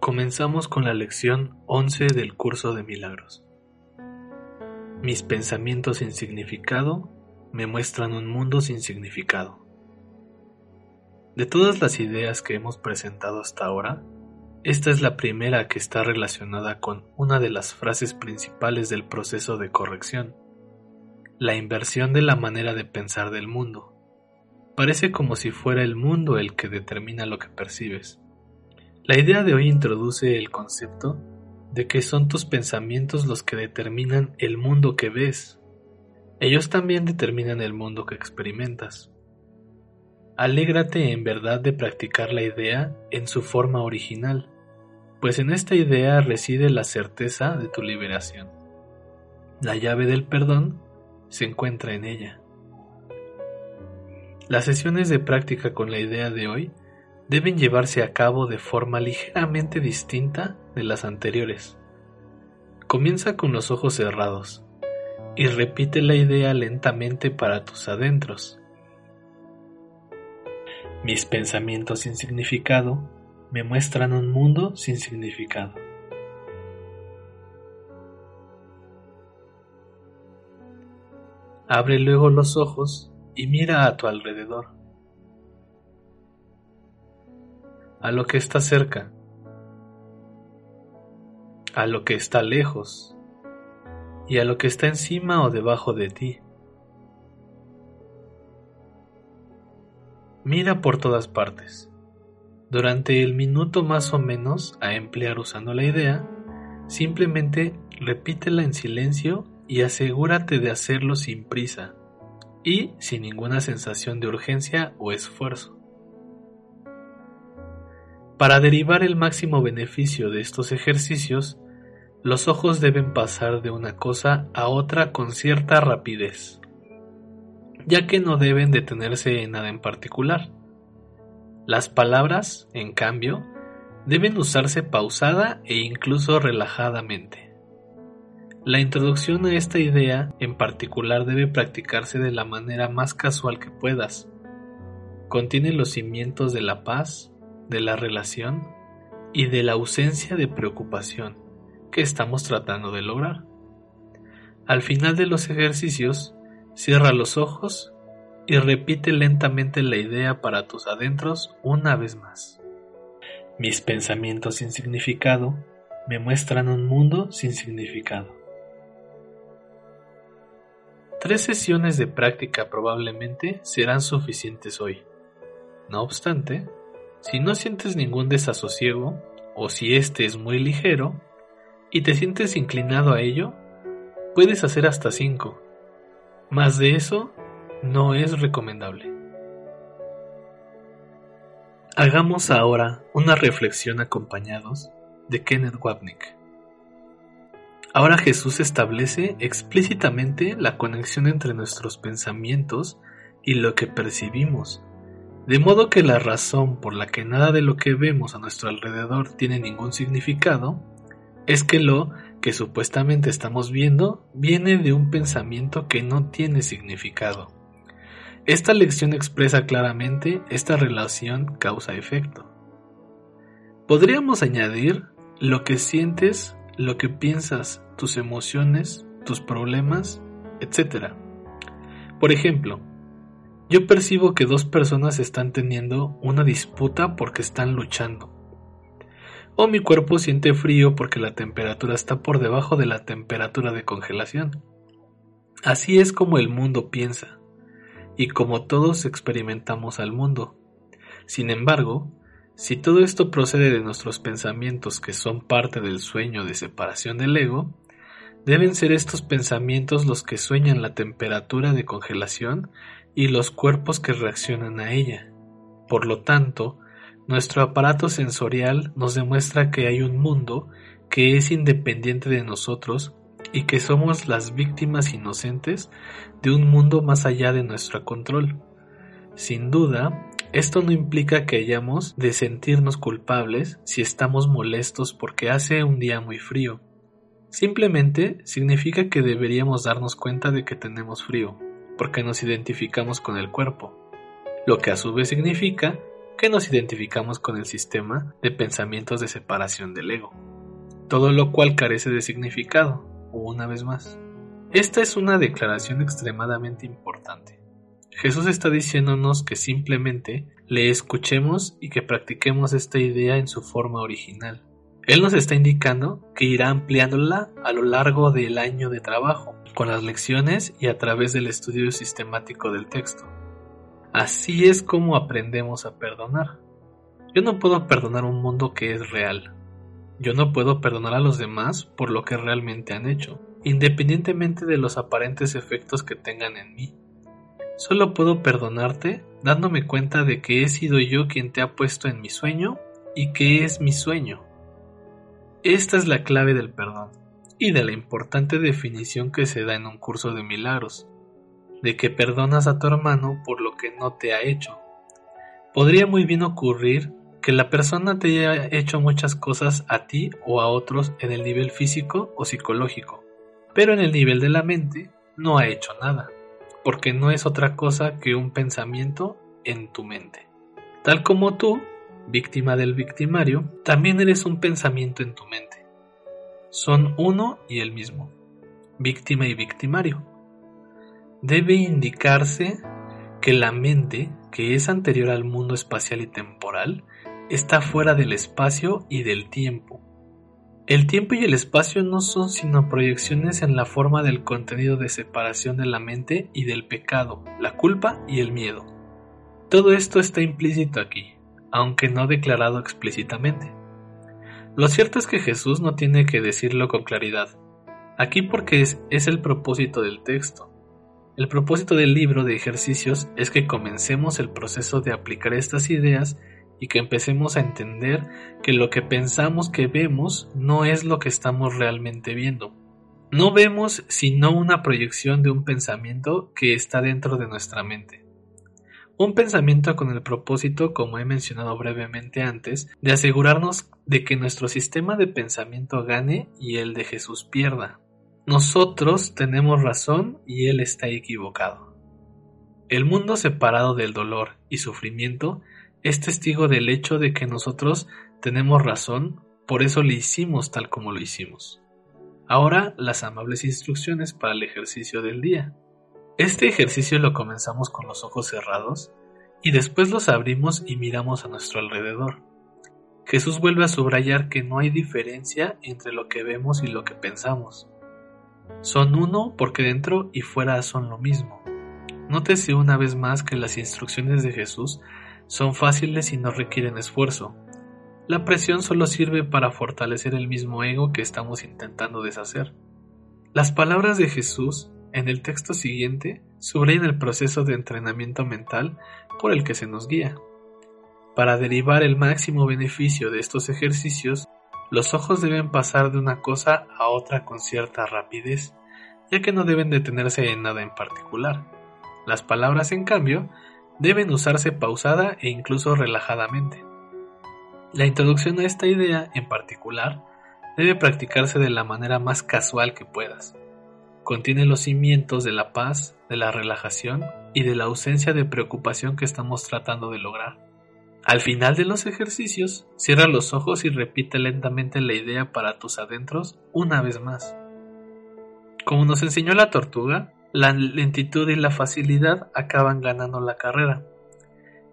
Comenzamos con la lección 11 del curso de milagros. Mis pensamientos sin significado me muestran un mundo sin significado. De todas las ideas que hemos presentado hasta ahora, esta es la primera que está relacionada con una de las frases principales del proceso de corrección, la inversión de la manera de pensar del mundo. Parece como si fuera el mundo el que determina lo que percibes la idea de hoy introduce el concepto de que son tus pensamientos los que determinan el mundo que ves. Ellos también determinan el mundo que experimentas. Alégrate en verdad de practicar la idea en su forma original, pues en esta idea reside la certeza de tu liberación. La llave del perdón se encuentra en ella. Las sesiones de práctica con la idea de hoy deben llevarse a cabo de forma ligeramente distinta de las anteriores. Comienza con los ojos cerrados y repite la idea lentamente para tus adentros. Mis pensamientos sin significado me muestran un mundo sin significado. Abre luego los ojos y mira a tu alrededor. A lo que está cerca, a lo que está lejos y a lo que está encima o debajo de ti. Mira por todas partes. Durante el minuto más o menos a emplear usando la idea, simplemente repítela en silencio y asegúrate de hacerlo sin prisa y sin ninguna sensación de urgencia o esfuerzo. Para derivar el máximo beneficio de estos ejercicios, los ojos deben pasar de una cosa a otra con cierta rapidez, ya que no deben detenerse en nada en particular. Las palabras, en cambio, deben usarse pausada e incluso relajadamente. La introducción a esta idea en particular debe practicarse de la manera más casual que puedas. Contiene los cimientos de la paz, de la relación y de la ausencia de preocupación que estamos tratando de lograr. Al final de los ejercicios, cierra los ojos y repite lentamente la idea para tus adentros una vez más. Mis pensamientos sin significado me muestran un mundo sin significado. Tres sesiones de práctica probablemente serán suficientes hoy. No obstante, si no sientes ningún desasosiego, o si este es muy ligero, y te sientes inclinado a ello, puedes hacer hasta 5. Más de eso no es recomendable. Hagamos ahora una reflexión acompañados de Kenneth Wapnick. Ahora Jesús establece explícitamente la conexión entre nuestros pensamientos y lo que percibimos de modo que la razón por la que nada de lo que vemos a nuestro alrededor tiene ningún significado es que lo que supuestamente estamos viendo viene de un pensamiento que no tiene significado. Esta lección expresa claramente esta relación causa-efecto. Podríamos añadir lo que sientes, lo que piensas, tus emociones, tus problemas, etc. Por ejemplo, yo percibo que dos personas están teniendo una disputa porque están luchando. O mi cuerpo siente frío porque la temperatura está por debajo de la temperatura de congelación. Así es como el mundo piensa, y como todos experimentamos al mundo. Sin embargo, si todo esto procede de nuestros pensamientos que son parte del sueño de separación del ego, deben ser estos pensamientos los que sueñan la temperatura de congelación y los cuerpos que reaccionan a ella. Por lo tanto, nuestro aparato sensorial nos demuestra que hay un mundo que es independiente de nosotros y que somos las víctimas inocentes de un mundo más allá de nuestro control. Sin duda, esto no implica que hayamos de sentirnos culpables si estamos molestos porque hace un día muy frío. Simplemente significa que deberíamos darnos cuenta de que tenemos frío, porque nos identificamos con el cuerpo, lo que a su vez significa que nos identificamos con el sistema de pensamientos de separación del ego, todo lo cual carece de significado, una vez más. Esta es una declaración extremadamente importante. Jesús está diciéndonos que simplemente le escuchemos y que practiquemos esta idea en su forma original. Él nos está indicando que irá ampliándola a lo largo del año de trabajo, con las lecciones y a través del estudio sistemático del texto. Así es como aprendemos a perdonar. Yo no puedo perdonar un mundo que es real, yo no puedo perdonar a los demás por lo que realmente han hecho, independientemente de los aparentes efectos que tengan en mí. Solo puedo perdonarte dándome cuenta de que he sido yo quien te ha puesto en mi sueño y que es mi sueño. Esta es la clave del perdón y de la importante definición que se da en un curso de milagros, de que perdonas a tu hermano por lo que no te ha hecho. Podría muy bien ocurrir que la persona te haya hecho muchas cosas a ti o a otros en el nivel físico o psicológico, pero en el nivel de la mente no ha hecho nada, porque no es otra cosa que un pensamiento en tu mente. Tal como tú, víctima del victimario, también eres un pensamiento en tu mente. Son uno y el mismo, víctima y victimario. Debe indicarse que la mente, que es anterior al mundo espacial y temporal, está fuera del espacio y del tiempo. El tiempo y el espacio no son sino proyecciones en la forma del contenido de separación de la mente y del pecado, la culpa y el miedo. Todo esto está implícito aquí, aunque no declarado explícitamente. Lo cierto es que Jesús no tiene que decirlo con claridad, aquí porque es, el propósito del texto. El propósito del libro de ejercicios es que comencemos el proceso de aplicar estas ideas y que empecemos a entender que lo que pensamos que vemos no es lo que estamos realmente viendo. No vemos sino una proyección de un pensamiento que está dentro de nuestra mente. Un pensamiento con el propósito, como he mencionado brevemente antes, de asegurarnos de que nuestro sistema de pensamiento gane y el de Jesús pierda. Nosotros tenemos razón y Él está equivocado. El mundo separado del dolor y sufrimiento es testigo del hecho de que nosotros tenemos razón, por eso le hicimos tal como lo hicimos. Ahora las amables instrucciones para el ejercicio del día. Este ejercicio lo comenzamos con los ojos cerrados y después los abrimos y miramos a nuestro alrededor. Jesús vuelve a subrayar que no hay diferencia entre lo que vemos y lo que pensamos. Son uno porque dentro y fuera son lo mismo. Nótese una vez más que las instrucciones de Jesús son fáciles y no requieren esfuerzo. La presión solo sirve para fortalecer el mismo ego que estamos intentando deshacer. Las palabras de Jesús en el texto siguiente subrayan el proceso de entrenamiento mental por el que se nos guía. Para derivar el máximo beneficio de estos ejercicios, los ojos deben pasar de una cosa a otra con cierta rapidez, ya que no deben detenerse en nada en particular. Las palabras, en cambio, deben usarse pausada e incluso relajadamente. La introducción a esta idea en particular debe practicarse de la manera más casual que puedas. Contiene los cimientos de la paz, de la relajación y de la ausencia de preocupación que estamos tratando de lograr. Al final de los ejercicios, cierra los ojos y repite lentamente la idea para tus adentros una vez más. Como nos enseñó la tortuga, la lentitud y la facilidad acaban ganando la carrera.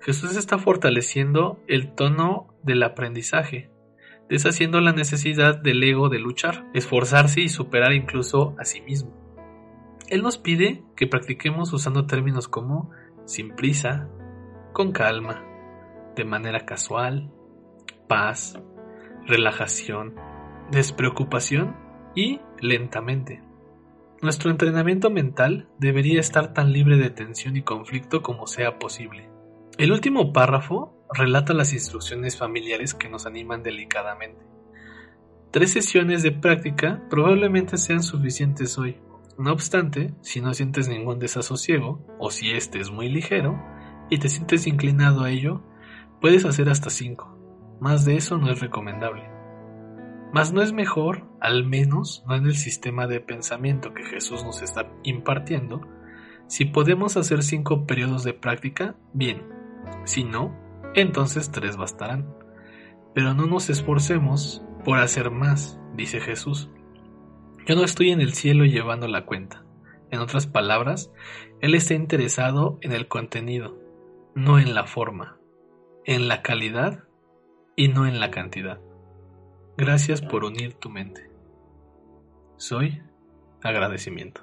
Jesús está fortaleciendo el tono del aprendizaje, deshaciendo la necesidad del ego de luchar, esforzarse y superar incluso a sí mismo. Él nos pide que practiquemos usando términos como sin prisa, con calma, de manera casual, paz, relajación, despreocupación y lentamente. Nuestro entrenamiento mental debería estar tan libre de tensión y conflicto como sea posible. El último párrafo relata las instrucciones familiares que nos animan delicadamente. Tres sesiones de práctica probablemente sean suficientes hoy. No obstante, si no sientes ningún desasosiego, o si este es muy ligero, y te sientes inclinado a ello, puedes hacer hasta cinco. Más de eso no es recomendable. Mas no es mejor, al menos no en el sistema de pensamiento que Jesús nos está impartiendo, si podemos hacer cinco periodos de práctica, bien. Si no, entonces tres bastarán. Pero no nos esforcemos por hacer más, dice Jesús. Yo no estoy en el cielo llevando la cuenta. En otras palabras, Él está interesado en el contenido, no en la forma, en la calidad y no en la cantidad. Gracias por unir tu mente. Soy agradecimiento.